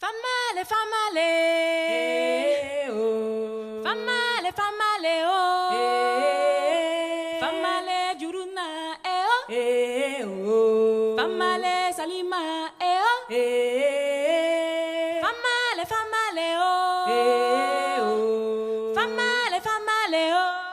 Famale, famale. Eh, oh. Famale, famale, oh. Eh, Famale, juruna, eh, oh. eh, oh. Famale, salima, eh, oh. Eh, Famale, famale, oh. eh, oh. Famale, famale, oh.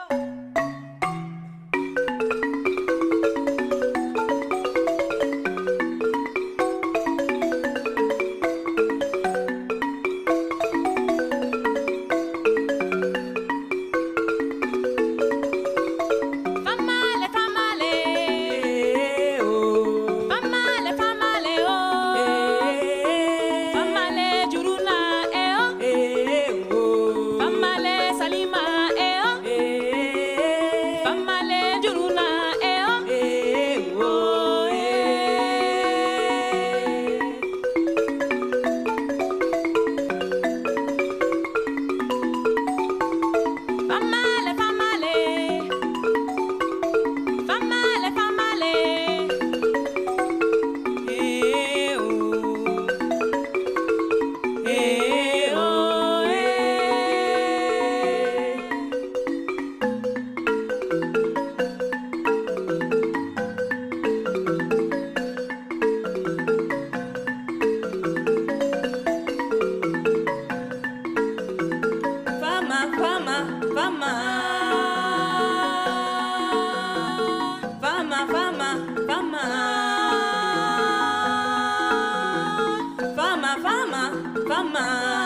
Fama.